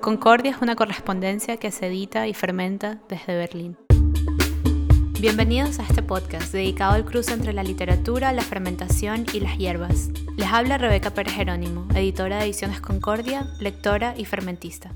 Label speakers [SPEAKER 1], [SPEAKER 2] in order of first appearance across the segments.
[SPEAKER 1] Concordia es una correspondencia que se edita y fermenta desde Berlín. Bienvenidos a este podcast dedicado al cruce entre la literatura, la fermentación y las hierbas. Les habla Rebeca Pérez Jerónimo, editora de Ediciones Concordia, lectora y fermentista.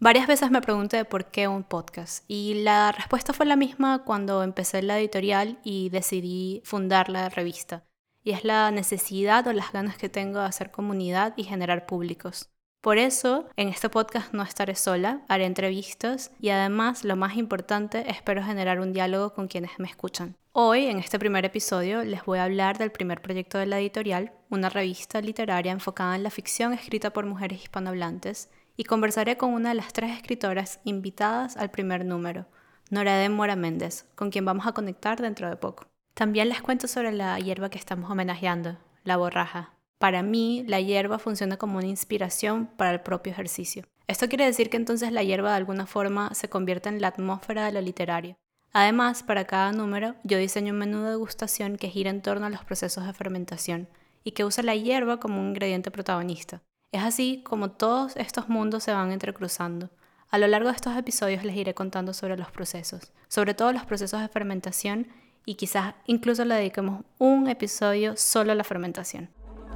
[SPEAKER 1] Varias veces me pregunté por qué un podcast y la respuesta fue la misma cuando empecé la editorial y decidí fundar la revista. Y es la necesidad o las ganas que tengo de hacer comunidad y generar públicos. Por eso, en este podcast no estaré sola, haré entrevistas y además, lo más importante, espero generar un diálogo con quienes me escuchan. Hoy, en este primer episodio, les voy a hablar del primer proyecto de la editorial, una revista literaria enfocada en la ficción escrita por mujeres hispanohablantes, y conversaré con una de las tres escritoras invitadas al primer número, Noradén Mora Méndez, con quien vamos a conectar dentro de poco. También les cuento sobre la hierba que estamos homenajeando, la borraja, para mí, la hierba funciona como una inspiración para el propio ejercicio. Esto quiere decir que entonces la hierba de alguna forma se convierte en la atmósfera de lo literario. Además, para cada número, yo diseño un menú de degustación que gira en torno a los procesos de fermentación y que usa la hierba como un ingrediente protagonista. Es así como todos estos mundos se van entrecruzando. A lo largo de estos episodios les iré contando sobre los procesos, sobre todo los procesos de fermentación y quizás incluso le dediquemos un episodio solo a la fermentación.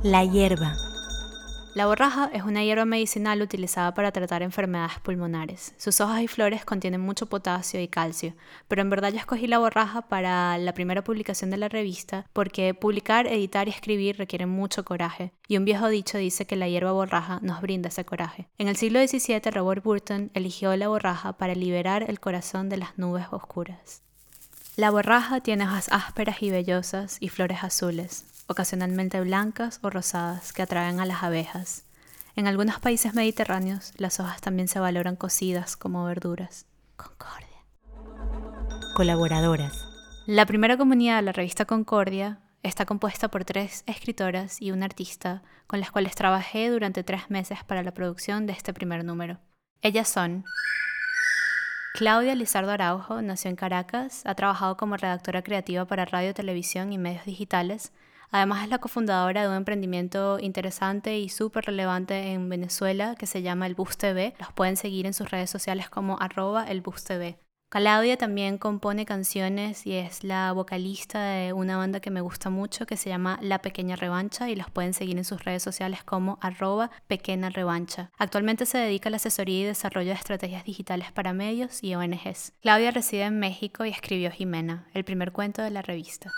[SPEAKER 2] La hierba.
[SPEAKER 1] La borraja es una hierba medicinal utilizada para tratar enfermedades pulmonares. Sus hojas y flores contienen mucho potasio y calcio, pero en verdad yo escogí la borraja para la primera publicación de la revista porque publicar, editar y escribir requieren mucho coraje, y un viejo dicho dice que la hierba borraja nos brinda ese coraje. En el siglo XVII, Robert Burton eligió la borraja para liberar el corazón de las nubes oscuras. La borraja tiene hojas ásperas y vellosas y flores azules, ocasionalmente blancas o rosadas, que atraen a las abejas. En algunos países mediterráneos, las hojas también se valoran cocidas como verduras. Concordia.
[SPEAKER 2] Colaboradoras.
[SPEAKER 1] La primera comunidad de la revista Concordia está compuesta por tres escritoras y un artista con las cuales trabajé durante tres meses para la producción de este primer número. Ellas son Claudia Lizardo Araujo, nació en Caracas, ha trabajado como redactora creativa para radio, televisión y medios digitales, Además es la cofundadora de un emprendimiento interesante y súper relevante en Venezuela que se llama El Bus TV. Los pueden seguir en sus redes sociales como arroba el Bus TV. Claudia también compone canciones y es la vocalista de una banda que me gusta mucho que se llama La Pequeña Revancha y los pueden seguir en sus redes sociales como arroba pequeña revancha. Actualmente se dedica a la asesoría y desarrollo de estrategias digitales para medios y ONGs. Claudia reside en México y escribió Jimena, el primer cuento de la revista.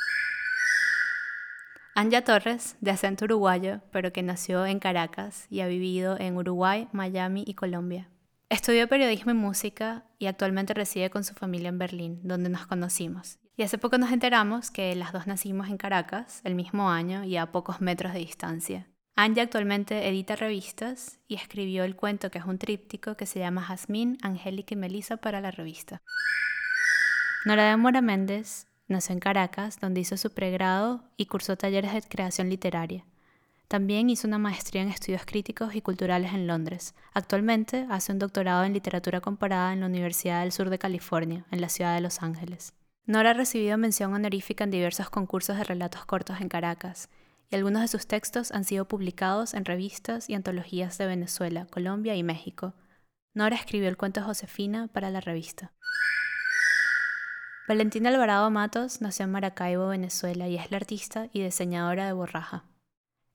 [SPEAKER 1] Anja Torres, de acento uruguayo, pero que nació en Caracas y ha vivido en Uruguay, Miami y Colombia. Estudió periodismo y música y actualmente reside con su familia en Berlín, donde nos conocimos. Y hace poco nos enteramos que las dos nacimos en Caracas, el mismo año y a pocos metros de distancia. Anja actualmente edita revistas y escribió el cuento que es un tríptico que se llama Jazmín, Angélica y Melissa para la revista. Nora de Mora Méndez Nació en Caracas, donde hizo su pregrado y cursó talleres de creación literaria. También hizo una maestría en estudios críticos y culturales en Londres. Actualmente hace un doctorado en literatura comparada en la Universidad del Sur de California, en la ciudad de Los Ángeles. Nora ha recibido mención honorífica en diversos concursos de relatos cortos en Caracas, y algunos de sus textos han sido publicados en revistas y antologías de Venezuela, Colombia y México. Nora escribió el cuento Josefina para la revista. Valentina Alvarado Matos nació en Maracaibo, Venezuela, y es la artista y diseñadora de borraja.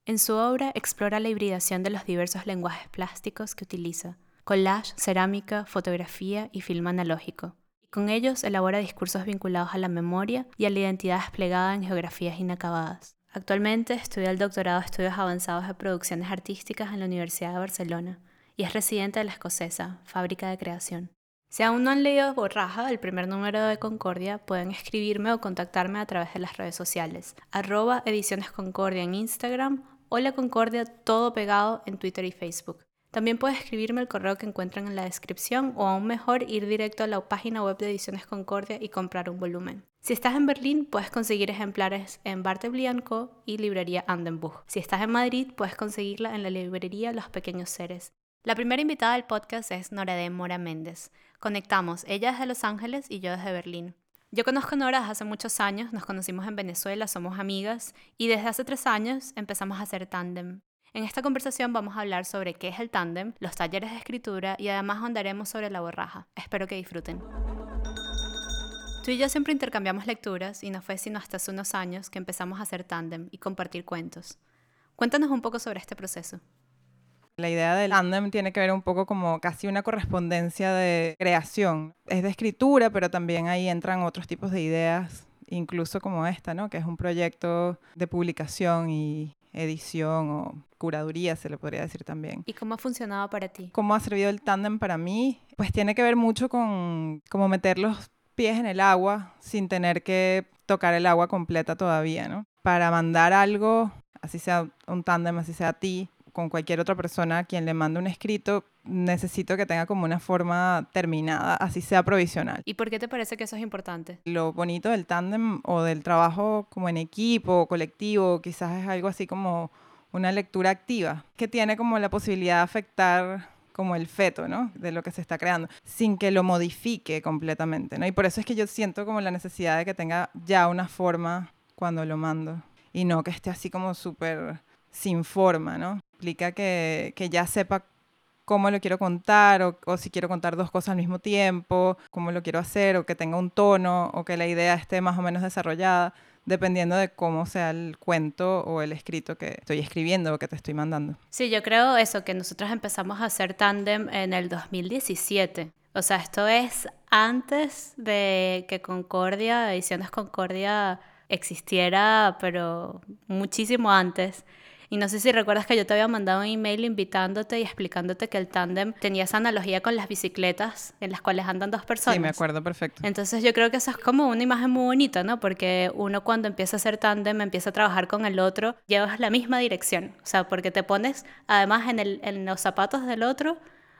[SPEAKER 1] En su obra explora la hibridación de los diversos lenguajes plásticos que utiliza, collage, cerámica, fotografía y film analógico. Y con ellos elabora discursos vinculados a la memoria y a la identidad desplegada en geografías inacabadas. Actualmente estudia el doctorado de Estudios Avanzados de Producciones Artísticas en la Universidad de Barcelona y es residente de la escocesa, Fábrica de Creación. Si aún no han leído Borraja, el primer número de Concordia, pueden escribirme o contactarme a través de las redes sociales. Arroba Ediciones Concordia en Instagram o La Concordia todo pegado en Twitter y Facebook. También puedes escribirme el correo que encuentran en la descripción o aún mejor ir directo a la página web de Ediciones Concordia y comprar un volumen. Si estás en Berlín, puedes conseguir ejemplares en Barteblianco y Librería Andenbuch. Si estás en Madrid, puedes conseguirla en la librería Los Pequeños Seres. La primera invitada del podcast es Nora de Mora Méndez. Conectamos, ella es de Los Ángeles y yo desde Berlín. Yo conozco a Nora desde hace muchos años, nos conocimos en Venezuela, somos amigas y desde hace tres años empezamos a hacer tándem. En esta conversación vamos a hablar sobre qué es el tándem, los talleres de escritura y además andaremos sobre la borraja. Espero que disfruten. Tú y yo siempre intercambiamos lecturas y no fue sino hasta hace unos años que empezamos a hacer tándem y compartir cuentos. Cuéntanos un poco sobre este proceso.
[SPEAKER 2] La idea del tándem tiene que ver un poco como casi una correspondencia de creación. Es de escritura, pero también ahí entran otros tipos de ideas, incluso como esta, ¿no? Que es un proyecto de publicación y edición o curaduría, se le podría decir también.
[SPEAKER 1] ¿Y cómo ha funcionado para ti?
[SPEAKER 2] ¿Cómo ha servido el tándem para mí? Pues tiene que ver mucho con como meter los pies en el agua sin tener que tocar el agua completa todavía, ¿no? Para mandar algo, así sea un tándem, así sea a ti, con cualquier otra persona a quien le mande un escrito, necesito que tenga como una forma terminada, así sea provisional.
[SPEAKER 1] ¿Y por qué te parece que eso es importante?
[SPEAKER 2] Lo bonito del tándem o del trabajo como en equipo, colectivo, quizás es algo así como una lectura activa, que tiene como la posibilidad de afectar como el feto, ¿no? De lo que se está creando, sin que lo modifique completamente, ¿no? Y por eso es que yo siento como la necesidad de que tenga ya una forma cuando lo mando y no que esté así como súper sin forma, ¿no? Implica que, que ya sepa cómo lo quiero contar o, o, si quiero contar dos cosas al mismo tiempo, cómo lo quiero hacer o que tenga un tono o que la idea esté más o menos desarrollada, dependiendo de cómo sea el cuento o el escrito que estoy escribiendo o que te estoy mandando.
[SPEAKER 1] Sí, yo creo eso, que nosotros empezamos a hacer tándem en el 2017. O sea, esto es antes de que Concordia, Ediciones Concordia existiera, pero muchísimo antes. Y no sé si recuerdas que yo te había mandado un email invitándote y explicándote que el tándem tenía esa analogía con las bicicletas en las cuales andan dos personas.
[SPEAKER 2] Sí, me acuerdo perfecto.
[SPEAKER 1] Entonces yo creo que eso es como una imagen muy bonita, ¿no? Porque uno cuando empieza a hacer tándem, empieza a trabajar con el otro, llevas la misma dirección. O sea, porque te pones además en, el, en los zapatos del otro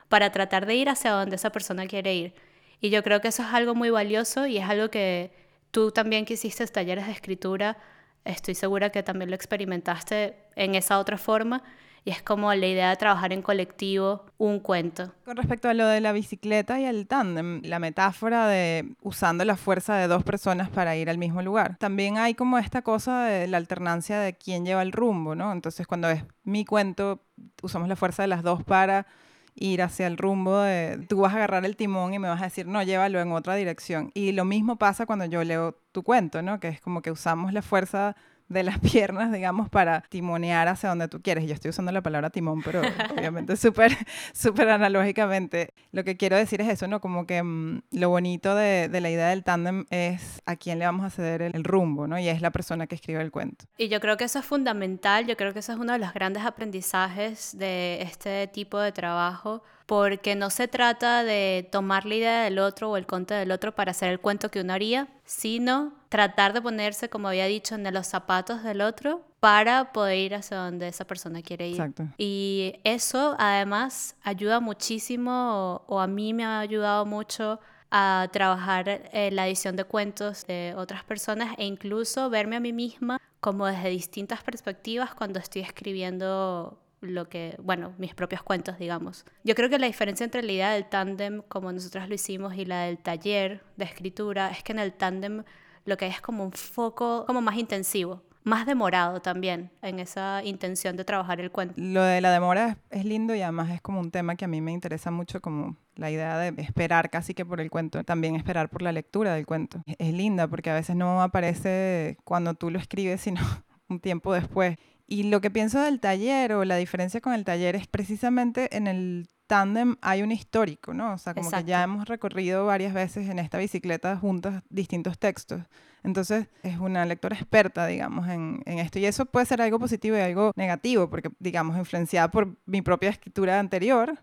[SPEAKER 1] para tratar de ir hacia donde esa persona quiere ir. Y yo creo que eso es algo muy valioso y es algo que tú también que hiciste talleres de escritura estoy segura que también lo experimentaste en esa otra forma. Y es como la idea de trabajar en colectivo un cuento.
[SPEAKER 2] Con respecto a lo de la bicicleta y el tándem, la metáfora de usando la fuerza de dos personas para ir al mismo lugar. También hay como esta cosa de la alternancia de quién lleva el rumbo, ¿no? Entonces cuando es mi cuento, usamos la fuerza de las dos para ir hacia el rumbo de, tú vas a agarrar el timón y me vas a decir, no, llévalo en otra dirección. Y lo mismo pasa cuando yo leo tu cuento, ¿no? Que es como que usamos la fuerza de las piernas, digamos, para timonear hacia donde tú quieres. Yo estoy usando la palabra timón, pero obviamente súper, súper analógicamente. Lo que quiero decir es eso, ¿no? Como que mm, lo bonito de, de, la idea del tándem es a quién le vamos a ceder el, el, rumbo, ¿no? Y es la persona que escribe el cuento.
[SPEAKER 1] Y yo creo que eso es fundamental, yo creo que eso es uno de los grandes aprendizajes de este tipo de trabajo porque no se trata de tomar la idea del otro o el cuento del otro para hacer el cuento que uno haría, sino tratar de ponerse, como había dicho, en los zapatos del otro para poder ir hacia donde esa persona quiere ir.
[SPEAKER 2] Exacto.
[SPEAKER 1] Y eso además ayuda muchísimo, o, o a mí me ha ayudado mucho a trabajar en la edición de cuentos de otras personas e incluso verme a mí misma como desde distintas perspectivas cuando estoy escribiendo lo que, bueno, mis propios cuentos, digamos. Yo creo que la diferencia entre la idea del tándem, como nosotros lo hicimos, y la del taller de escritura, es que en el tándem lo que hay es como un foco como más intensivo, más demorado también en esa intención de trabajar el cuento.
[SPEAKER 2] Lo de la demora es, lindo y además es como un tema que a mí me interesa mucho, como la idea de esperar casi que por el cuento, también esperar por la lectura del cuento. Es, linda porque a veces no aparece cuando tú lo escribes, sino un tiempo después. Y lo que pienso del taller o la diferencia con el taller es precisamente en el tándem hay un histórico, ¿no? O sea, como Exacto. que ya hemos recorrido varias veces en esta bicicleta juntas distintos textos. Entonces es una lectora experta, digamos, en, en, esto. Y eso puede ser algo positivo y algo negativo, porque, digamos, influenciada por mi propia escritura anterior,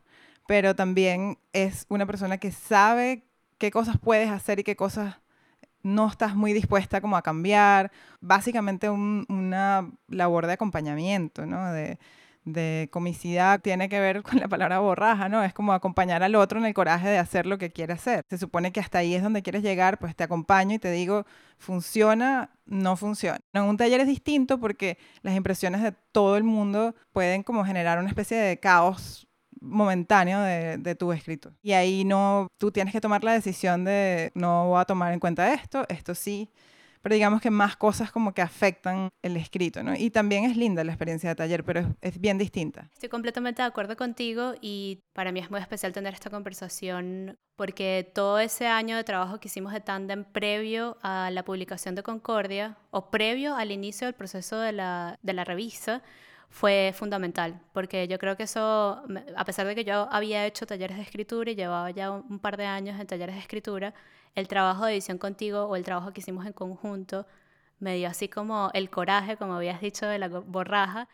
[SPEAKER 2] pero también es una persona que sabe qué cosas puedes hacer y qué cosas no estás muy dispuesta como a cambiar. Básicamente un, una labor de acompañamiento, ¿no? De, de comicidad tiene que ver con la palabra borraja, ¿no? Es como acompañar al otro en el coraje de hacer lo que quiere hacer. Se supone que hasta ahí es donde quieres llegar, pues te acompaño y te digo, funciona, no funciona. En un taller es distinto porque las impresiones de todo el mundo pueden como generar una especie de caos momentáneo de, de, tu escrito. Y ahí no, tú tienes que tomar la decisión de no voy a tomar en cuenta esto, esto sí, pero digamos que más cosas como que afectan el escrito, ¿no? Y también es linda la experiencia de taller, pero es, es, bien distinta.
[SPEAKER 1] Estoy completamente de acuerdo contigo y para mí es muy especial tener esta conversación porque todo ese año de trabajo que hicimos de Tandem previo a la publicación de Concordia o previo al inicio del proceso de la, de la revista, fue fundamental, porque yo creo que eso, a pesar de que yo había hecho talleres de escritura y llevaba ya un par de años en talleres de escritura, el trabajo de edición contigo o el trabajo que hicimos en conjunto me dio así como el coraje, como habías dicho, de la borraja,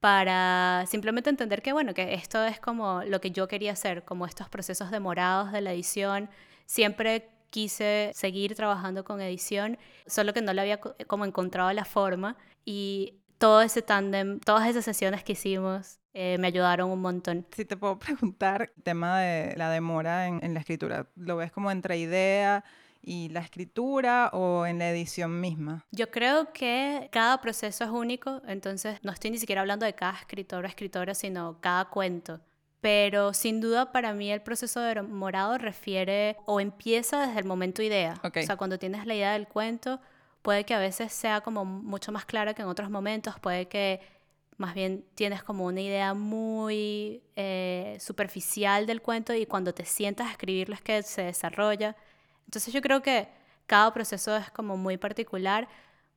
[SPEAKER 1] para simplemente entender que, bueno, que esto es como lo que yo quería hacer, como estos procesos demorados de la edición. Siempre quise seguir trabajando con edición, solo que no le había como encontrado la forma y todo ese tándem, todas esas sesiones que hicimos eh, me ayudaron un montón.
[SPEAKER 2] Si te puedo preguntar, el tema de la demora en, la escritura, ¿lo ves como entre idea y la escritura o en la edición misma?
[SPEAKER 1] Yo creo que cada proceso es único, entonces no estoy ni siquiera hablando de cada escritor o escritora, sino cada cuento. Pero sin duda para mí el proceso de demorado refiere o empieza desde el momento idea. O sea, cuando tienes la idea del cuento, puede que a veces sea como mucho más clara que en otros momentos, puede que más bien tienes como una idea muy eh, superficial del cuento y cuando te sientas a escribirlo es que se desarrolla. Entonces yo creo que cada proceso es como muy particular.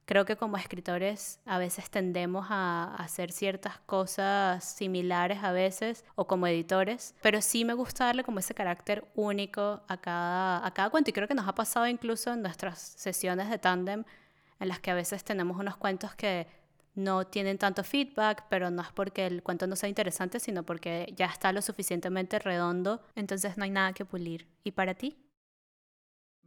[SPEAKER 1] Creo que como escritores a veces tendemos a hacer ciertas cosas similares a veces o como editores, pero sí me gusta darle como ese carácter único a cada, a cada cuento y creo que nos ha pasado incluso en nuestras sesiones de tándem en las que a veces tenemos unos cuentos que no tienen tanto feedback, pero no es porque el cuento no sea interesante, sino porque ya está lo suficientemente redondo, entonces no hay nada que pulir. ¿Y para ti?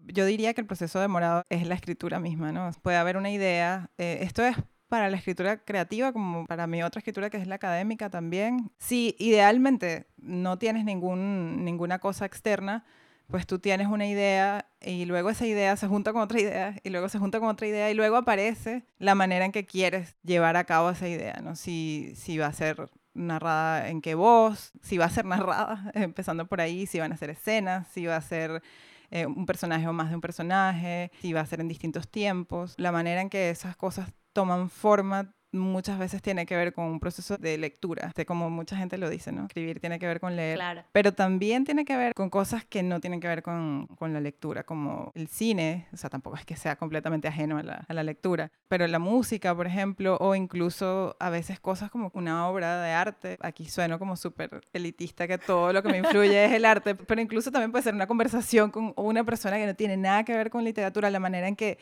[SPEAKER 2] Yo diría que el proceso demorado es la escritura misma, ¿no? Puede haber una idea, eh, esto es para la escritura creativa como para mi otra escritura que es la académica también. Si idealmente no tienes ningún, ninguna cosa externa, pues tú tienes una idea y luego esa idea se junta con otra idea y luego se junta con otra idea y luego aparece la manera en que quieres llevar a cabo esa idea, ¿no? Si, si va a ser narrada en qué voz, si va a ser narrada, empezando por ahí, si van a ser escenas, si va a ser eh, un personaje o más de un personaje, si va a ser en distintos tiempos, la manera en que esas cosas toman forma muchas veces tiene que ver con un proceso de lectura, como mucha gente lo dice, ¿no? Escribir tiene que ver con leer, pero también tiene que ver con cosas que no tienen que ver con, con, la lectura, como el cine, o sea, tampoco es que sea completamente ajeno a la, a la lectura, pero la música, por ejemplo, o incluso a veces cosas como una obra de arte, aquí sueno como súper elitista que todo lo que me influye es el arte, pero incluso también puede ser una conversación con una persona que no tiene nada que ver con literatura, la manera en que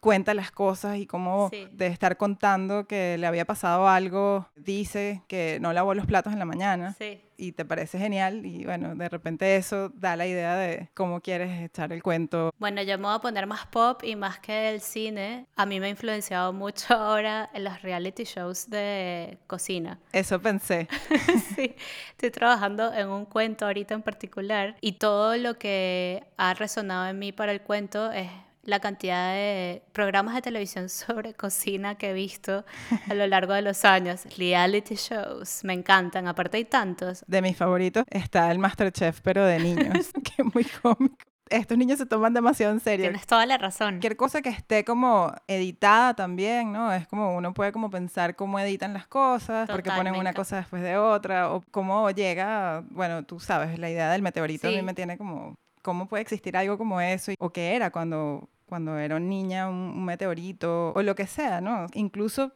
[SPEAKER 2] cuenta las cosas y cómo de estar contando que le había pasado algo, dice que no lavó los platos en la mañana y te parece genial y bueno, de repente eso da la idea de cómo quieres echar el cuento.
[SPEAKER 1] Bueno, yo me voy a poner más pop y más que el cine, a mí me ha influenciado mucho ahora en los reality shows de cocina.
[SPEAKER 2] Eso pensé.
[SPEAKER 1] sí, estoy trabajando en un cuento ahorita en particular y todo lo que ha resonado en mí para el cuento es la cantidad de programas de televisión sobre cocina que he visto a lo largo de los años. Reality shows, me encantan, aparte hay tantos.
[SPEAKER 2] De mis favoritos está el Masterchef, pero de niños, que es muy cómico. Estos niños se toman demasiado en serio.
[SPEAKER 1] Tienes toda la razón.
[SPEAKER 2] Cualquier cosa que esté como editada también, ¿no? Es como uno puede como pensar cómo editan las cosas, porque ponen una cosa después de otra, o cómo llega, bueno, tú sabes, la idea del meteorito a mí me tiene como cómo puede existir algo como eso o qué era cuando cuando era niña, un, meteorito o lo que sea, ¿no? Incluso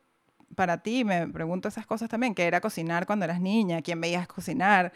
[SPEAKER 2] para ti, me pregunto esas cosas también, ¿qué era cocinar cuando eras niña? ¿Quién veías cocinar?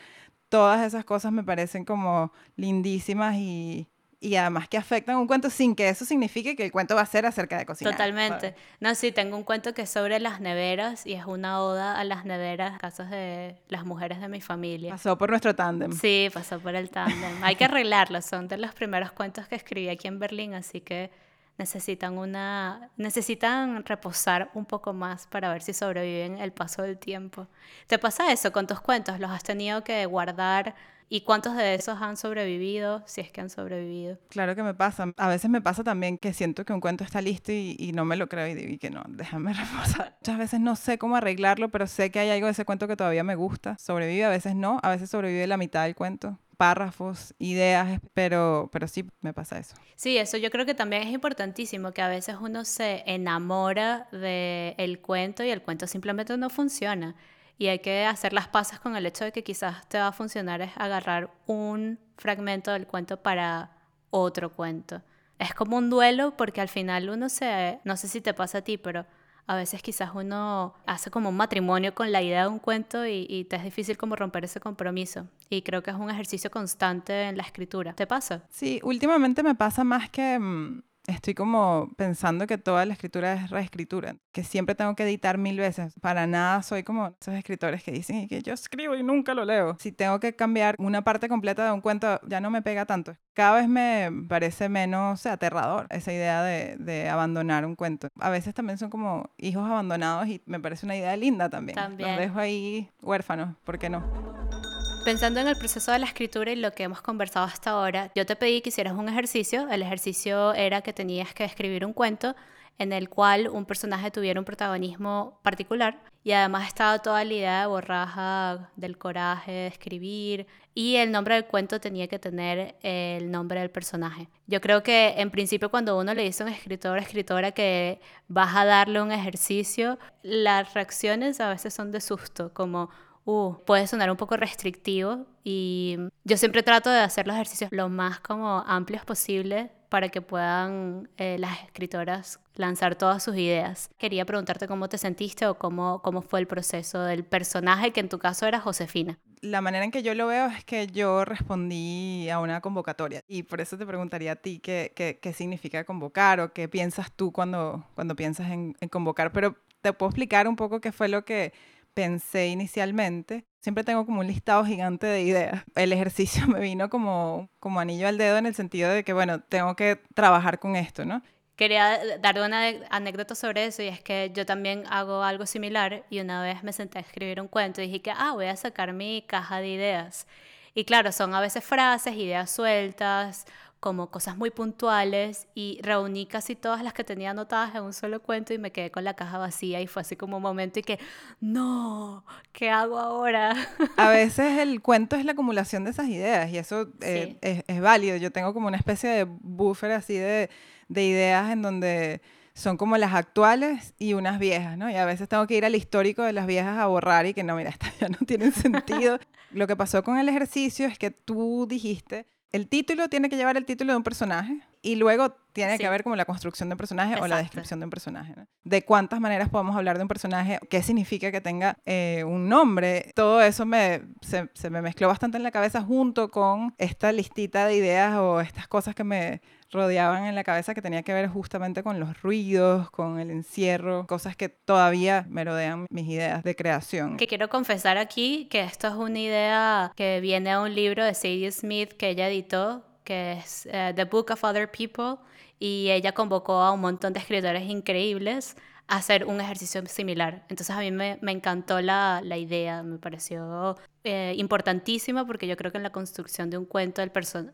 [SPEAKER 2] Todas esas cosas me parecen como lindísimas y, y además que afectan un cuento sin que eso signifique que el cuento va a ser acerca de cocinar.
[SPEAKER 1] Totalmente. No, sí, tengo un cuento que es sobre las neveras y es una oda a las neveras, casas de las mujeres de mi familia.
[SPEAKER 2] Pasó por nuestro tándem.
[SPEAKER 1] Sí, pasó por el tándem. Hay que arreglarlo, son de los primeros cuentos que escribí aquí en Berlín, así que necesitan una necesitan reposar un poco más para ver si sobreviven el paso del tiempo. ¿Te pasa eso con tus cuentos? ¿Los has tenido que guardar ¿Y cuántos de esos han sobrevivido, si es que han sobrevivido?
[SPEAKER 2] Claro que me pasa. A veces me pasa también que siento que un cuento está listo y, no me lo creo y digo que no, déjame reforzar. Muchas veces no sé cómo arreglarlo, pero sé que hay algo de ese cuento que todavía me gusta. Sobrevive, a veces no, a veces sobrevive la mitad del cuento párrafos, ideas, pero, pero sí me pasa eso.
[SPEAKER 1] Sí, eso yo creo que también es importantísimo, que a veces uno se enamora del el cuento y el cuento simplemente no funciona y hay que hacer las pasas con el hecho de que quizás te va a funcionar es agarrar un fragmento del cuento para otro cuento. Es como un duelo porque al final uno se, no sé si te pasa a ti, pero a veces quizás uno hace como un matrimonio con la idea de un cuento y, te es difícil como romper ese compromiso. Y creo que es un ejercicio constante en la escritura. ¿Te pasa?
[SPEAKER 2] Sí, últimamente me pasa más que... Estoy como pensando que toda la escritura es reescritura, que siempre tengo que editar mil veces. Para nada soy como esos escritores que dicen que yo escribo y nunca lo leo. Si tengo que cambiar una parte completa de un cuento, ya no me pega tanto. Cada vez me parece menos aterrador esa idea de, de abandonar un cuento. A veces también son como hijos abandonados y me parece una idea linda también. también. Los dejo ahí huérfanos, ¿por qué no?
[SPEAKER 1] Pensando en el proceso de la escritura y lo que hemos conversado hasta ahora, yo te pedí que hicieras un ejercicio. El ejercicio era que tenías que escribir un cuento en el cual un personaje tuviera un protagonismo particular y además estaba toda la idea de borraja, del coraje de escribir y el nombre del cuento tenía que tener el nombre del personaje. Yo creo que en principio cuando uno le dice a un escritor o escritora que vas a darle un ejercicio, las reacciones a veces son de susto, como uh, puede sonar un poco restrictivo y yo siempre trato de hacer los ejercicios lo más como amplios posible para que puedan eh, las escritoras lanzar todas sus ideas. Quería preguntarte cómo te sentiste o cómo, cómo fue el proceso del personaje que en tu caso era Josefina.
[SPEAKER 2] La manera en que yo lo veo es que yo respondí a una convocatoria y por eso te preguntaría a ti qué, qué, qué significa convocar o qué piensas tú cuando, cuando piensas en, en convocar, pero te puedo explicar un poco qué fue lo que pensé inicialmente. Siempre tengo como un listado gigante de ideas. El ejercicio me vino como, como anillo al dedo en el sentido de que, bueno, tengo que trabajar con esto, ¿no?
[SPEAKER 1] Quería dar una anécdota sobre eso y es que yo también hago algo similar y una vez me senté a escribir un cuento y dije que, ah, voy a sacar mi caja de ideas. Y claro, son a veces frases, ideas sueltas como cosas muy puntuales y reuní casi todas las que tenía anotadas en un solo cuento y me quedé con la caja vacía y fue así como un momento y que, no, ¿qué hago ahora?
[SPEAKER 2] A veces el cuento es la acumulación de esas ideas y eso eh, es, válido. Yo tengo como una especie de buffer así de, de ideas en donde son como las actuales y unas viejas, ¿no? Y a veces tengo que ir al histórico de las viejas a borrar y que no, mira, estas ya no tienen sentido. Lo que pasó con el ejercicio es que tú dijiste el título tiene que llevar el título de un personaje y luego tiene que haber como la construcción de un personaje o la descripción de un personaje. De cuántas maneras podemos hablar de un personaje, qué significa que tenga eh, un nombre. Todo eso me, se, se me mezcló bastante en la cabeza junto con esta listita de ideas o estas cosas que me rodeaban en la cabeza que tenía que ver justamente con los ruidos, con el encierro, cosas que todavía me rodean mis ideas de creación.
[SPEAKER 1] Que quiero confesar aquí que esto es una idea que viene a un libro de Sadie Smith que ella editó, que es eh, The Book of Other People, y ella convocó a un montón de escritores increíbles a hacer un ejercicio similar. Entonces a mí me, me encantó la, la, idea, me pareció eh, porque yo creo que en la construcción de un cuento el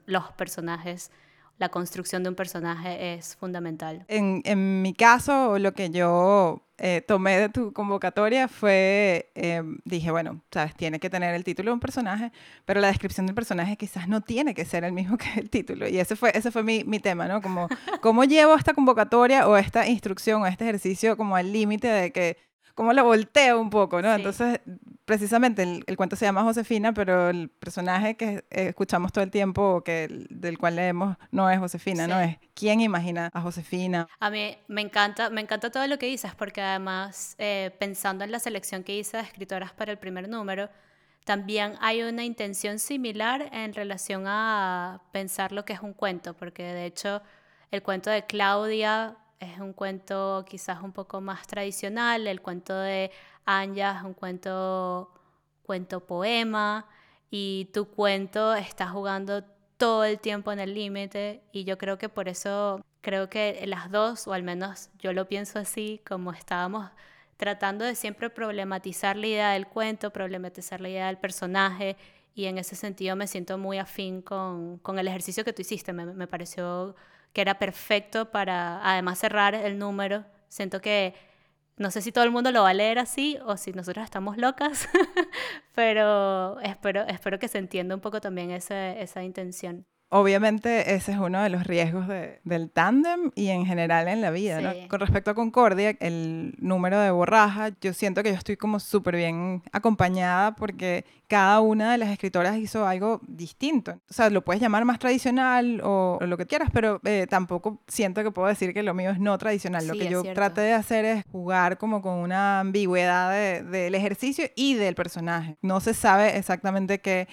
[SPEAKER 1] los personajes la construcción de un personaje es fundamental.
[SPEAKER 2] En, en mi caso, lo que yo eh, tomé de tu convocatoria fue, em, dije, bueno, sabes, tiene que tener el título de un personaje, pero la descripción del personaje quizás no tiene que ser el mismo que el título. Y ese fue, ese fue mi, mi tema, ¿no? Como, ¿cómo llevo esta convocatoria o esta instrucción o este ejercicio como al límite de que como la volteo un poco, ¿no? Entonces, precisamente el, cuento se llama Josefina, pero el personaje que escuchamos todo el tiempo, que del cual leemos, no es Josefina, no es quién imagina a Josefina.
[SPEAKER 1] A mí me encanta, me encanta todo lo que dices, porque además, eh, pensando en la selección que hice de escritoras para el primer número, también hay una intención similar en relación a pensar lo que es un cuento, porque de hecho el cuento de Claudia es un cuento quizás un poco más tradicional, el cuento de Anja es un cuento, cuento poema y tu cuento está jugando todo el tiempo en el límite y yo creo que por eso creo que las dos, o al menos yo lo pienso así, como estábamos tratando de siempre problematizar la idea del cuento, problematizar la idea del personaje y en ese sentido me siento muy afín con, con el ejercicio que tú hiciste. Me, me, pareció que era perfecto para, además, cerrar el número. Siento que no sé si todo el mundo lo va a leer así o si nosotros estamos locas, pero espero, espero que se entienda un poco también esa, esa intención.
[SPEAKER 2] Obviamente ese es uno de los riesgos del tándem y en general en la vida. ¿no? Con respecto a Concordia, el número de borraja, yo siento que yo estoy como súper bien acompañada porque cada una de las escritoras hizo algo distinto. O sea, lo puedes llamar más tradicional o, lo que quieras, pero eh, tampoco siento que puedo decir que lo mío es no tradicional. lo que yo traté de hacer es jugar como con una ambigüedad del ejercicio y del personaje. No se sabe exactamente qué,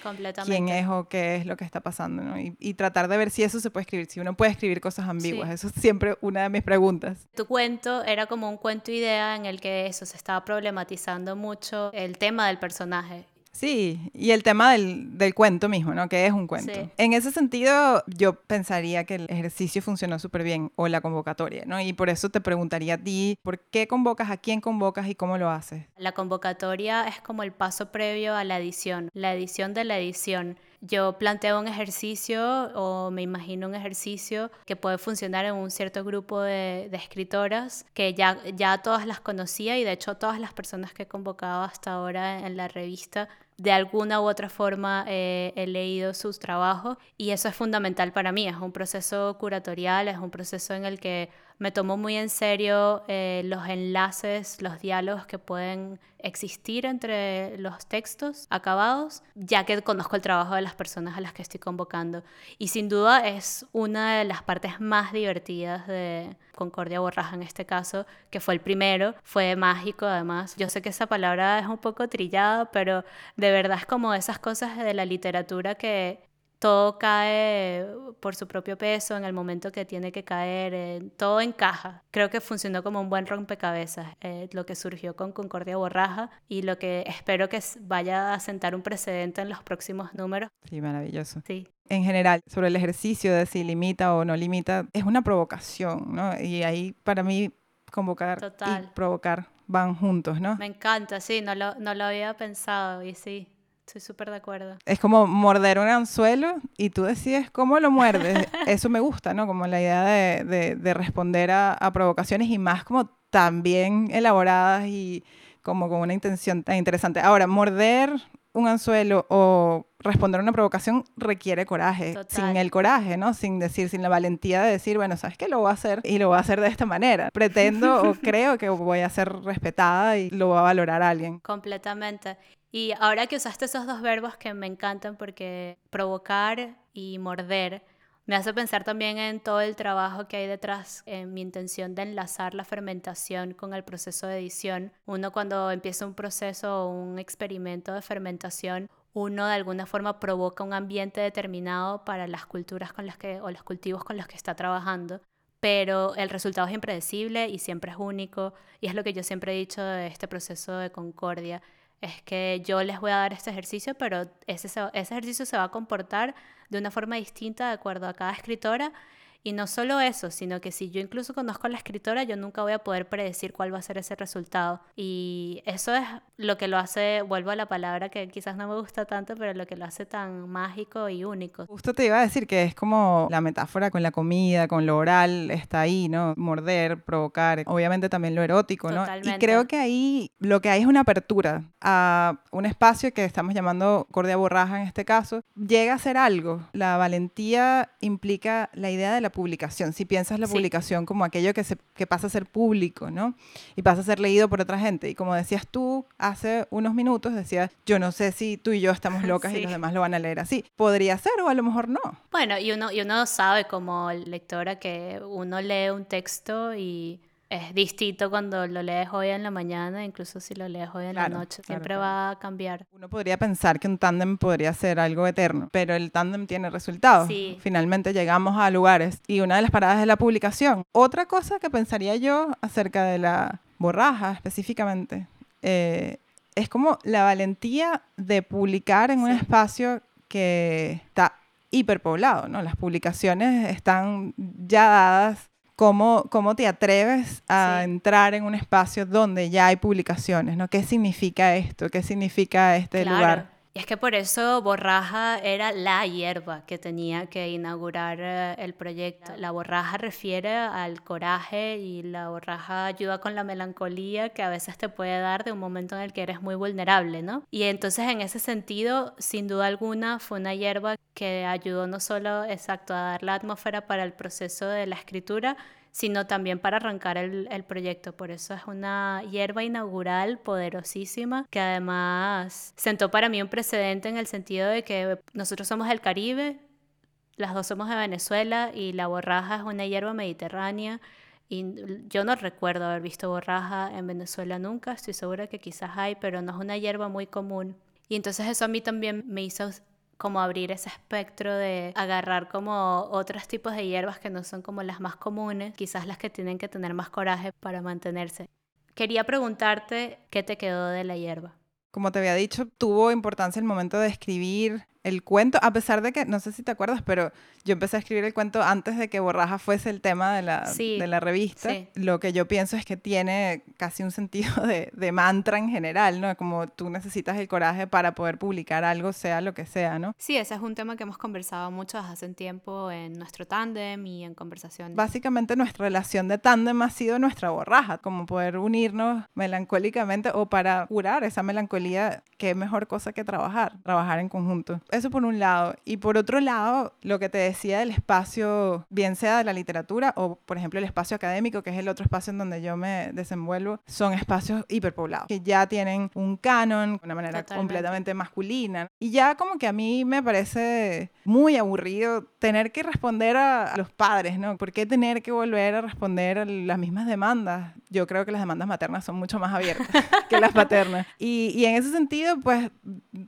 [SPEAKER 2] quién es o qué es lo que está pasando, ¿no? y, y, tratar de ver si eso se puede escribir, si uno puede escribir cosas ambiguas. Eso es siempre una de mis preguntas.
[SPEAKER 1] Tu cuento era como un cuento idea en el que eso se estaba problematizando mucho el tema del personaje
[SPEAKER 2] Sí, y el tema del, del, cuento mismo, ¿no? Que es un cuento. En ese sentido, yo pensaría que el ejercicio funcionó súper bien, o la convocatoria, ¿no? Y por eso te preguntaría a ti, ¿por qué convocas, a quién convocas y cómo lo haces?
[SPEAKER 1] La convocatoria es como el paso previo a la edición, la edición de la edición. Yo planteo un ejercicio o me imagino un ejercicio que puede funcionar en un cierto grupo de, escritoras que ya, ya todas las conocía y de hecho todas las personas que he convocado hasta ahora en la revista de alguna u otra forma eh, he leído sus trabajos y eso es fundamental para mí. Es un proceso curatorial, es un proceso en el que me tomo muy en serio eh, los enlaces, los diálogos que pueden existir entre los textos acabados, ya que conozco el trabajo de las personas a las que estoy convocando. Y sin duda es una de las partes más divertidas de Concordia Borraja en este caso, que fue el primero, fue mágico además. Yo sé que esa palabra es un poco trillada, pero de verdad es como esas cosas de la literatura que todo cae por su propio peso en el momento que tiene que caer, eh, todo encaja. Creo que funcionó como un buen rompecabezas eh, lo que surgió con Concordia Borraja y lo que espero que vaya a sentar un precedente en los próximos números.
[SPEAKER 2] Sí, maravilloso.
[SPEAKER 1] Sí.
[SPEAKER 2] En general, sobre el ejercicio de si limita o no limita, es una provocación, ¿no? Y ahí para mí convocar y provocar van juntos, ¿no?
[SPEAKER 1] Me encanta, sí, no lo, no lo había pensado y sí. Estoy súper de acuerdo.
[SPEAKER 2] Es como morder un anzuelo y tú decides cómo lo muerdes. Eso me gusta, ¿no? Como la idea de, de, responder a, a, provocaciones y más como tan bien elaboradas y como con una intención tan interesante. Ahora, morder un anzuelo o responder a una provocación requiere coraje. Sin el coraje, ¿no? Sin decir, sin la valentía de decir, bueno, ¿sabes qué? Lo voy a hacer y lo voy a hacer de esta manera. Pretendo o creo que voy a ser respetada y lo va a valorar alguien.
[SPEAKER 1] Completamente. Y ahora que usaste esos dos verbos que me encantan porque provocar y morder, me hace pensar también en todo el trabajo que hay detrás, en mi intención de enlazar la fermentación con el proceso de edición. Uno cuando empieza un proceso o un experimento de fermentación, uno de alguna forma provoca un ambiente determinado para las culturas con las que, o los cultivos con los que está trabajando pero el resultado es impredecible y siempre es único, y es lo que yo siempre he dicho de este proceso de concordia, es que yo les voy a dar este ejercicio, pero ese, ese ejercicio se va a comportar de una forma distinta de acuerdo a cada escritora y no solo eso, sino que si yo incluso conozco a la escritora, yo nunca voy a poder predecir cuál va a ser ese resultado. Y eso es lo que lo hace, vuelvo a la palabra que quizás no me gusta tanto, pero lo que lo hace tan mágico y único.
[SPEAKER 2] Justo te iba a decir que es como la metáfora con la comida, con lo oral, está ahí, ¿no? Morder, provocar, obviamente también lo erótico, ¿no? Y creo que ahí lo que hay es una apertura a un espacio que estamos llamando cordia borraja en este caso. Llega a ser algo. La valentía implica la idea de la publicación, si piensas la publicación como aquello que, se, que pasa a ser público, ¿no? Y pasa a ser leído por otra gente. Y como decías tú hace unos minutos, decías, yo no sé si tú y yo estamos locas y los demás lo van a leer así. Podría ser o a lo mejor no.
[SPEAKER 1] Bueno, y uno, y uno sabe como lectora que uno lee un texto y es distinto cuando lo lees hoy en la mañana, incluso si lo lees hoy en la noche, siempre va a cambiar.
[SPEAKER 2] Uno podría pensar que un tándem podría ser algo eterno, pero el tándem tiene resultados. Finalmente llegamos a lugares y una de las paradas es la publicación. Otra cosa que pensaría yo acerca de la borraja específicamente eh, es como la valentía de publicar en un espacio que está hiperpoblado, ¿no? Las publicaciones están ya dadas ¿Cómo, ¿Cómo, te atreves a entrar en un espacio donde ya hay publicaciones? ¿no? ¿Qué significa esto? ¿Qué significa este lugar?
[SPEAKER 1] Es que por eso borraja era la hierba que tenía que inaugurar eh, el proyecto. La borraja refiere al coraje y la borraja ayuda con la melancolía que a veces te puede dar de un momento en el que eres muy vulnerable, ¿no? Y entonces en ese sentido, sin duda alguna, fue una hierba que ayudó no solo, exacto, a dar la atmósfera para el proceso de la escritura, sino también para arrancar el, proyecto. Por eso es una hierba inaugural poderosísima que además sentó para mí un precedente en el sentido de que nosotros somos del Caribe, las dos somos de Venezuela y la borraja es una hierba mediterránea. Y yo no recuerdo haber visto borraja en Venezuela nunca, estoy segura que quizás hay, pero no es una hierba muy común. Y entonces eso a mí también me hizo como abrir ese espectro de agarrar como otros tipos de hierbas que no son como las más comunes, quizás las que tienen que tener más coraje para mantenerse. Quería preguntarte qué te quedó de la hierba.
[SPEAKER 2] Como te había dicho, tuvo importancia el momento de escribir el cuento, a pesar de que, no sé si te acuerdas, pero yo empecé a escribir el cuento antes de que Borraja fuese el tema de la, de la revista. Lo que yo pienso es que tiene casi un sentido de, de, mantra en general, ¿no? Como tú necesitas el coraje para poder publicar algo, sea lo que sea, ¿no?
[SPEAKER 1] Sí, ese es un tema que hemos conversado mucho hace un tiempo en nuestro tándem y en conversaciones.
[SPEAKER 2] Básicamente nuestra relación de tándem ha sido nuestra borraja, como poder unirnos melancólicamente o para curar esa melancolía, qué mejor cosa que trabajar, trabajar en conjunto. Eso por un lado. Y por otro lado, lo que te decía del espacio, bien sea de la literatura o, por ejemplo, el espacio académico, que es el otro espacio en donde yo me desenvuelvo, son espacios hiperpoblados, que ya tienen un canon, una manera completamente masculina. Y ya como que a mí me parece muy aburrido tener que responder a, los padres, ¿no? ¿Por qué tener que volver a responder a las mismas demandas? Yo creo que las demandas maternas son mucho más abiertas que las paternas. Y, y en ese sentido, pues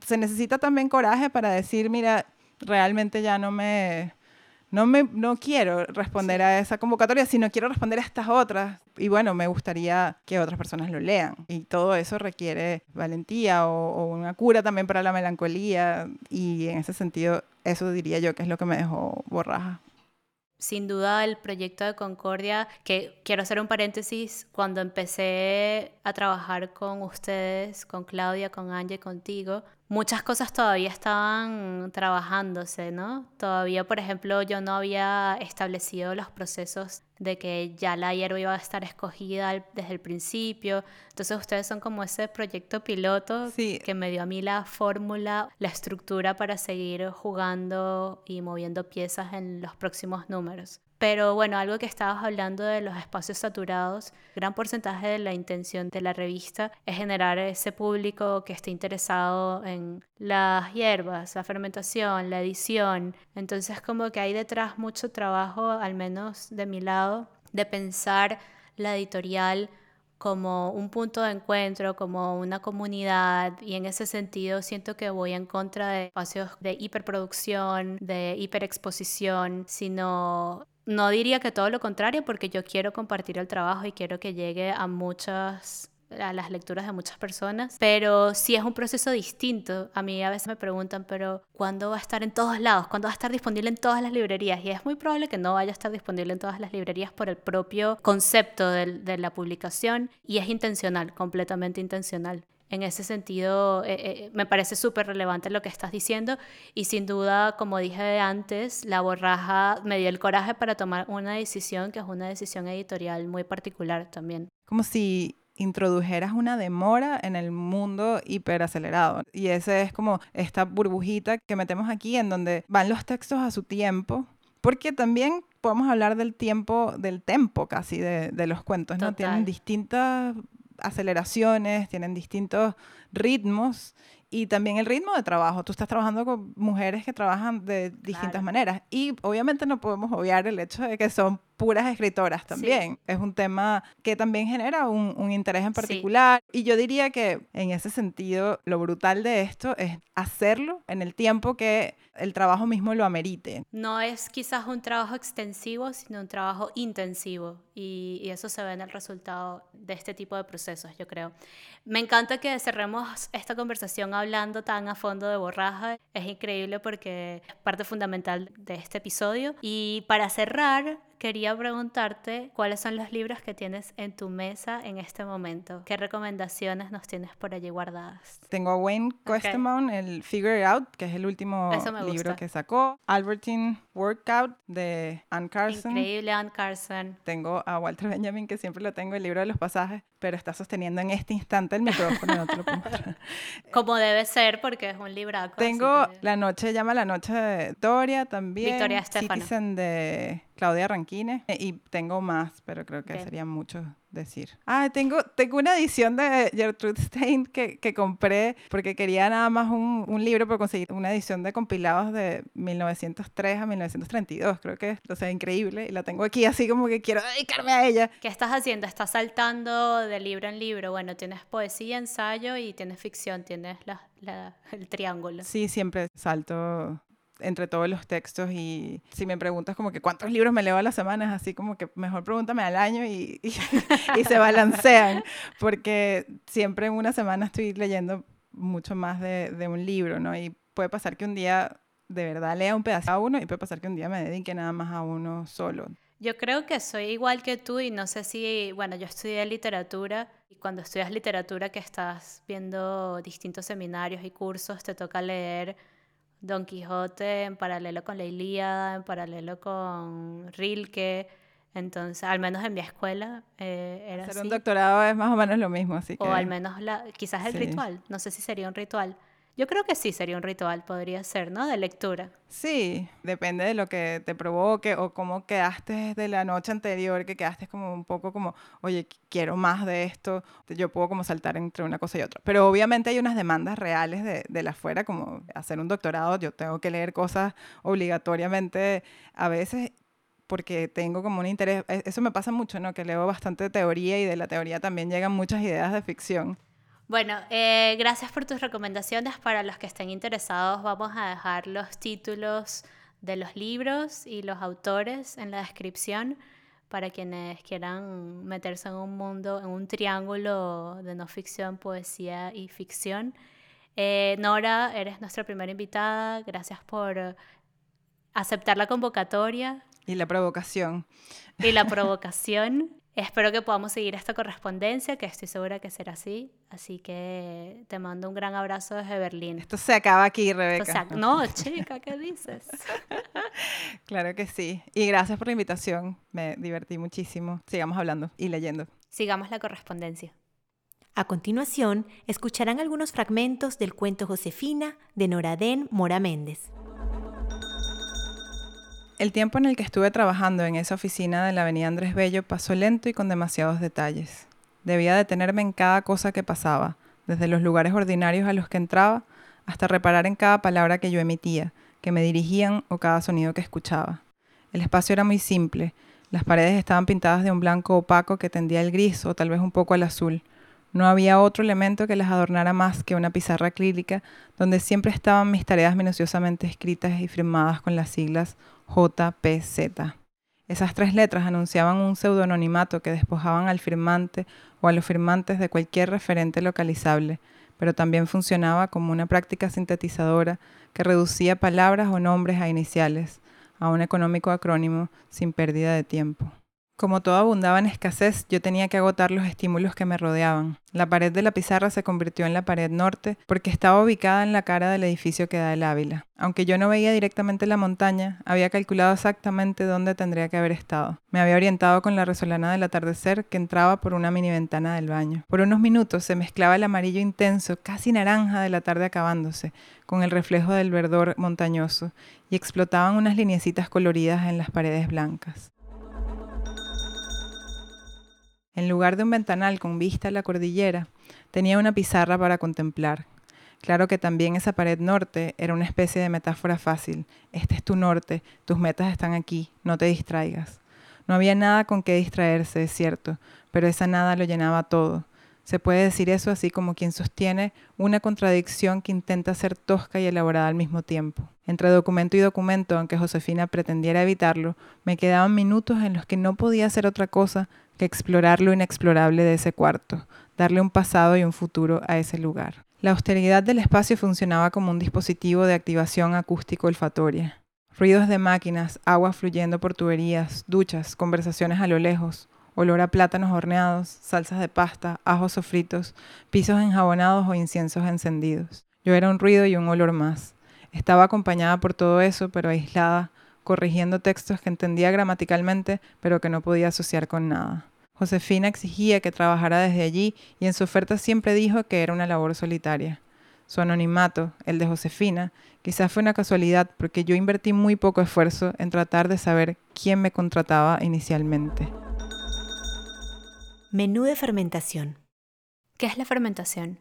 [SPEAKER 2] se necesita también coraje para decir, mira, realmente ya no me, no me, no quiero responder a esa convocatoria, sino quiero responder a estas otras. Y bueno, me gustaría que otras personas lo lean. Y todo eso requiere valentía o, o, una cura también para la melancolía. Y en ese sentido, eso diría yo que es lo que me dejó borraja
[SPEAKER 1] sin duda el proyecto de Concordia, que quiero hacer un paréntesis, cuando empecé a trabajar con ustedes, con Claudia, con Angie, contigo, muchas cosas todavía estaban trabajándose, ¿no? Todavía, por ejemplo, yo no había establecido los procesos de que ya la hierba iba a estar escogida desde el principio. Entonces ustedes son como ese proyecto piloto que me dio a mí la fórmula, la estructura para seguir jugando y moviendo piezas en los próximos números. Pero bueno, algo que estabas hablando de los espacios saturados, gran porcentaje de la intención de la revista es generar ese público que esté interesado en las hierbas, la fermentación, la edición. Entonces como que hay detrás mucho trabajo, al menos de mi lado, de pensar la editorial como un punto de encuentro, como una comunidad y en ese sentido siento que voy en contra de espacios de hiperproducción, de hiperexposición, sino no diría que todo lo contrario porque yo quiero compartir el trabajo y quiero que llegue a muchas a las lecturas de muchas personas, pero sí es un proceso distinto. A mí a veces me preguntan, pero ¿cuándo va a estar en todos lados? ¿Cuándo va a estar disponible en todas las librerías? Y es muy probable que no vaya a estar disponible en todas las librerías por el propio concepto de, de la publicación y es intencional, completamente intencional. En ese sentido, eh, eh, me parece súper relevante lo que estás diciendo y sin duda, como dije antes, la borraja me dio el coraje para tomar una decisión que es una decisión editorial muy particular también.
[SPEAKER 2] Como si introdujeras una demora en el mundo hiperacelerado. Y esa es como esta burbujita que metemos aquí en donde van los textos a su tiempo, porque también podemos hablar del tiempo, del tempo casi de, de los cuentos, ¿no? Tienen distintas aceleraciones, tienen distintos ritmos y también el ritmo de trabajo. Tú estás trabajando con mujeres que trabajan de distintas maneras y obviamente no podemos obviar el hecho de que son puras escritoras también. Es un tema que también genera un, un interés en particular. Y yo diría que en ese sentido, lo brutal de esto es hacerlo en el tiempo que el trabajo mismo lo amerite.
[SPEAKER 1] No es quizás un trabajo extensivo, sino un trabajo intensivo. Y, y eso se ve en el resultado de este tipo de procesos, yo creo. Me encanta que cerremos esta conversación hablando tan a fondo de borraja. Es increíble porque es parte fundamental de este episodio. Y para cerrar, quería preguntarte cuáles son los libros que tienes en tu mesa en este momento. ¿Qué recomendaciones nos tienes por allí guardadas?
[SPEAKER 2] Tengo a Wayne Questemon, el Figure It Out, que es el último libro que sacó. Albertine Workout de Anne Carson.
[SPEAKER 1] Increíble Anne Carson.
[SPEAKER 2] Tengo a Walter Benjamin, que siempre lo tengo, el libro de los pasajes, pero está sosteniendo en este instante el micrófono, no te lo
[SPEAKER 1] Como debe ser, porque es un libraco.
[SPEAKER 2] Tengo La Noche, llama La Noche de Victoria también.
[SPEAKER 1] Victoria Estefano.
[SPEAKER 2] Citizen de Claudia Ranquine. Eh, y tengo más, pero creo que sería mucho decir. Ah, tengo, tengo una edición de Gertrude Stein que, que compré porque quería nada más un, un, libro, pero conseguí una edición de compilados de 1903 a 1932, creo que es, o sea, increíble. Y la tengo aquí así como que quiero dedicarme a ella.
[SPEAKER 1] ¿Qué estás haciendo? ¿Estás saltando de libro en libro? Bueno, tienes poesía, ensayo y tienes ficción, tienes la, la, el triángulo.
[SPEAKER 2] Sí, siempre salto entre todos los textos y si me preguntas como que cuántos libros me leo a la semana, es así como que mejor pregúntame al año y, y, se balancean, porque siempre en una semana estoy leyendo mucho más de, de, un libro, ¿no? Y puede pasar que un día de verdad lea un pedazo a uno y puede pasar que un día me dedique nada más a uno solo.
[SPEAKER 1] Yo creo que soy igual que tú y no sé si, bueno, yo estudié literatura y cuando estudias literatura que estás viendo distintos seminarios y cursos, te toca leer Don Quijote en paralelo con la Ilíada, en paralelo con Rilke. Entonces, al menos en mi escuela eh, era
[SPEAKER 2] Hacer un doctorado es más o menos lo mismo, así que...
[SPEAKER 1] O al menos la, quizás el ritual, no sé si sería un ritual. Yo creo que sí sería un ritual, podría ser, ¿no? De lectura.
[SPEAKER 2] Sí, depende de lo que te provoque o cómo quedaste de la noche anterior, que quedaste como un poco como, oye, quiero más de esto, yo puedo como saltar entre una cosa y otra. Pero obviamente hay unas demandas reales de, de la afuera, como hacer un doctorado, yo tengo que leer cosas obligatoriamente a veces porque tengo como un interés, e, eso me pasa mucho, ¿no? Que leo bastante teoría y de la teoría también llegan muchas ideas de ficción.
[SPEAKER 1] Bueno, eh, gracias por tus recomendaciones. Para los que estén interesados, vamos a dejar los títulos de los libros y los autores en la descripción para quienes quieran meterse en un mundo, en un triángulo de no ficción, poesía y ficción. Eh, Nora, eres nuestra primera invitada. Gracias por aceptar la convocatoria.
[SPEAKER 2] Y la provocación.
[SPEAKER 1] Y la provocación. Espero que podamos seguir esta correspondencia, que estoy segura que será así. Así que te mando un gran abrazo desde Berlín.
[SPEAKER 2] Esto se acaba aquí, Rebeca.
[SPEAKER 1] no, chica, ¿qué dices?
[SPEAKER 2] claro que sí. Y gracias por la invitación. Me divertí muchísimo. Sigamos hablando y leyendo.
[SPEAKER 1] Sigamos la correspondencia.
[SPEAKER 3] A continuación, escucharán algunos fragmentos del cuento Josefina de Noradén Mora Méndez.
[SPEAKER 2] El tiempo en el que estuve trabajando en esa oficina de la avenida Andrés Bello pasó lento y con demasiados detalles. Debía detenerme en cada cosa que pasaba, desde los lugares ordinarios a los que entraba, hasta reparar en cada palabra que yo emitía, que me dirigían o cada sonido que escuchaba. El espacio era muy simple, las paredes estaban pintadas de un blanco opaco que tendía al gris o tal vez un poco al azul. No había otro elemento que las adornara más que una pizarra acrílica donde siempre estaban mis tareas minuciosamente escritas y firmadas con las siglas JPZ. Esas tres letras anunciaban un pseudononimato que despojaban al firmante o a los firmantes de cualquier referente localizable, pero también funcionaba como una práctica sintetizadora que reducía palabras o nombres a iniciales, a un económico acrónimo sin pérdida de tiempo. Como todo abundaba en escasez, yo tenía que agotar los estímulos que me rodeaban. La pared de la pizarra se convirtió en la pared norte porque estaba ubicada en la cara del edificio que da el Ávila. Aunque yo no veía directamente la montaña, había calculado exactamente dónde tendría que haber estado. Me había orientado con la resolana del atardecer que entraba por una mini ventana del baño. Por unos minutos se mezclaba el amarillo intenso, casi naranja de la tarde acabándose, con el reflejo del verdor montañoso, y explotaban unas lineecitas coloridas en las paredes blancas. En lugar de un ventanal con vista a la cordillera, tenía una pizarra para contemplar. Claro que también esa pared norte era una especie de metáfora fácil. Este es tu norte, tus metas están aquí, no te distraigas. No había nada con qué distraerse, es cierto, pero esa nada lo llenaba todo. Se puede decir eso así como quien sostiene una contradicción que intenta ser tosca y elaborada al mismo tiempo. Entre documento y documento, aunque Josefina pretendiera evitarlo, me quedaban minutos en los que no podía hacer otra cosa explorar lo inexplorable de ese cuarto, darle un pasado y un futuro a ese lugar. La austeridad del espacio funcionaba como un dispositivo de activación acústico-olfatoria. Ruidos de máquinas, agua fluyendo por tuberías, duchas, conversaciones a lo lejos, olor a plátanos horneados, salsas de pasta, ajos sofritos, pisos enjabonados o inciensos encendidos. Yo era un ruido y un olor más. Estaba acompañada por todo eso, pero aislada, corrigiendo textos que entendía gramaticalmente, pero que no podía asociar con nada. Josefina exigía que trabajara desde allí y en su oferta siempre dijo que era una labor solitaria. Su anonimato, el de Josefina, quizás fue una casualidad porque yo invertí muy poco esfuerzo en tratar de saber quién me contrataba inicialmente.
[SPEAKER 3] Menú de fermentación.
[SPEAKER 1] ¿Qué es la fermentación?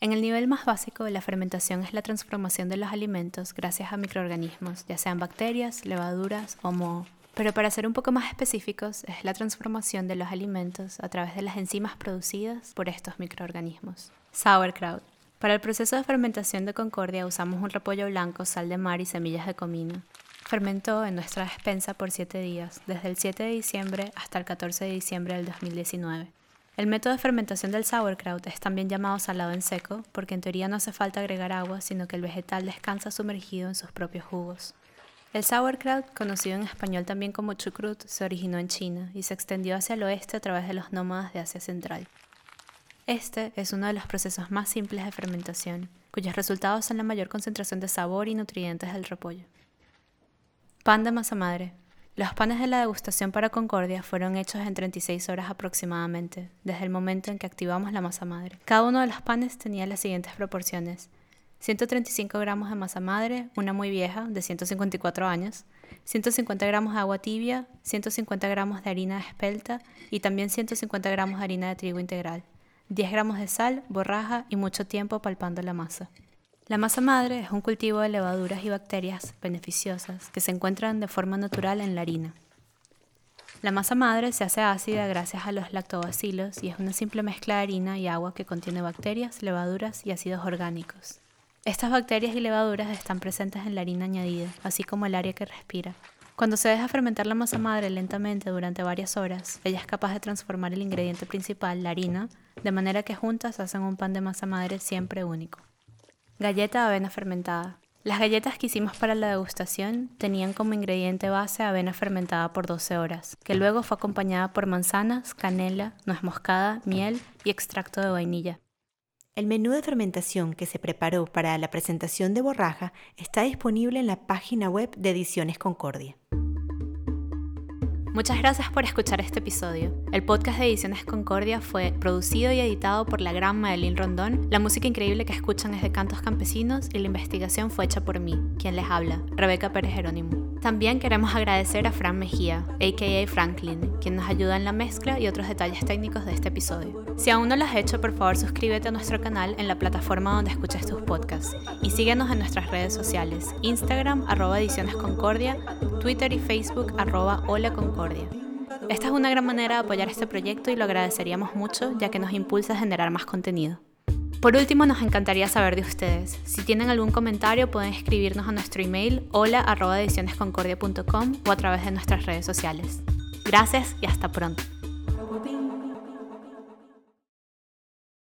[SPEAKER 1] En el nivel más básico, la fermentación es la transformación de los alimentos gracias a microorganismos, ya sean bacterias, levaduras o moho. Pero para ser un poco más específicos, es la transformación de los alimentos a través de las enzimas producidas por estos microorganismos. Sauerkraut. Para el proceso de fermentación de Concordia usamos un repollo blanco, sal de mar y semillas de comino. Fermentó en nuestra despensa por 7 días, desde el 7 de diciembre hasta el 14 de diciembre del 2019. El método de fermentación del sauerkraut es también llamado salado en seco porque en teoría no hace falta agregar agua, sino que el vegetal descansa sumergido en sus propios jugos. El sauerkraut, conocido en español también como chucrut, se originó en China y se extendió hacia el oeste a través de los nómadas de Asia Central. Este es uno de los procesos más simples de fermentación, cuyos resultados son la mayor concentración de sabor y nutrientes del repollo. Pan de masa madre. Los panes de la degustación para Concordia fueron hechos en 36 horas aproximadamente, desde el momento en que activamos la masa madre. Cada uno de los panes tenía las siguientes proporciones. 135 gramos de masa madre, una muy vieja, de 154 años, 150 gramos de agua tibia, 150 gramos de harina espelta y también 150 gramos de harina de trigo integral, 10 gramos de sal, borraja y mucho tiempo palpando la masa. La masa madre es un cultivo de levaduras y bacterias beneficiosas que se encuentran de forma natural en la harina. La masa madre se hace ácida gracias a los lactobacilos y es una simple mezcla de harina y agua que contiene bacterias, levaduras y ácidos orgánicos. Estas bacterias y levaduras están presentes en la harina añadida, así como el área que respira. Cuando se deja fermentar la masa madre lentamente durante varias horas, ella es capaz de transformar el ingrediente principal, la harina, de manera que juntas hacen un pan de masa madre siempre único. Galleta de avena fermentada. Las galletas que hicimos para la degustación tenían como ingrediente base avena fermentada por 12 horas, que luego fue acompañada por manzanas, canela, nuez moscada, miel y extracto de vainilla.
[SPEAKER 3] El menú de fermentación que se preparó para la presentación de Borraja está disponible en la página web de Ediciones Concordia.
[SPEAKER 1] Muchas gracias por escuchar este episodio. El podcast de Ediciones Concordia fue producido y editado por la gran Madeline Rondón. La música increíble que escuchan es de Cantos Campesinos y la investigación fue hecha por mí, quien les habla, Rebeca Pérez Jerónimo. También queremos agradecer a Fran Mejía, aka Franklin, quien nos ayuda en la mezcla y otros detalles técnicos de este episodio. Si aún no lo has hecho, por favor suscríbete a nuestro canal en la plataforma donde escuches tus podcasts y síguenos en nuestras redes sociales, Instagram arroba Twitter y Facebook arroba Esta es una gran manera de apoyar este proyecto y lo agradeceríamos mucho ya que nos impulsa a generar más contenido. Por último, nos encantaría saber de ustedes. Si tienen algún comentario, pueden escribirnos a nuestro email hola.edicionesconcordia.com o a través de nuestras redes sociales. Gracias y hasta pronto.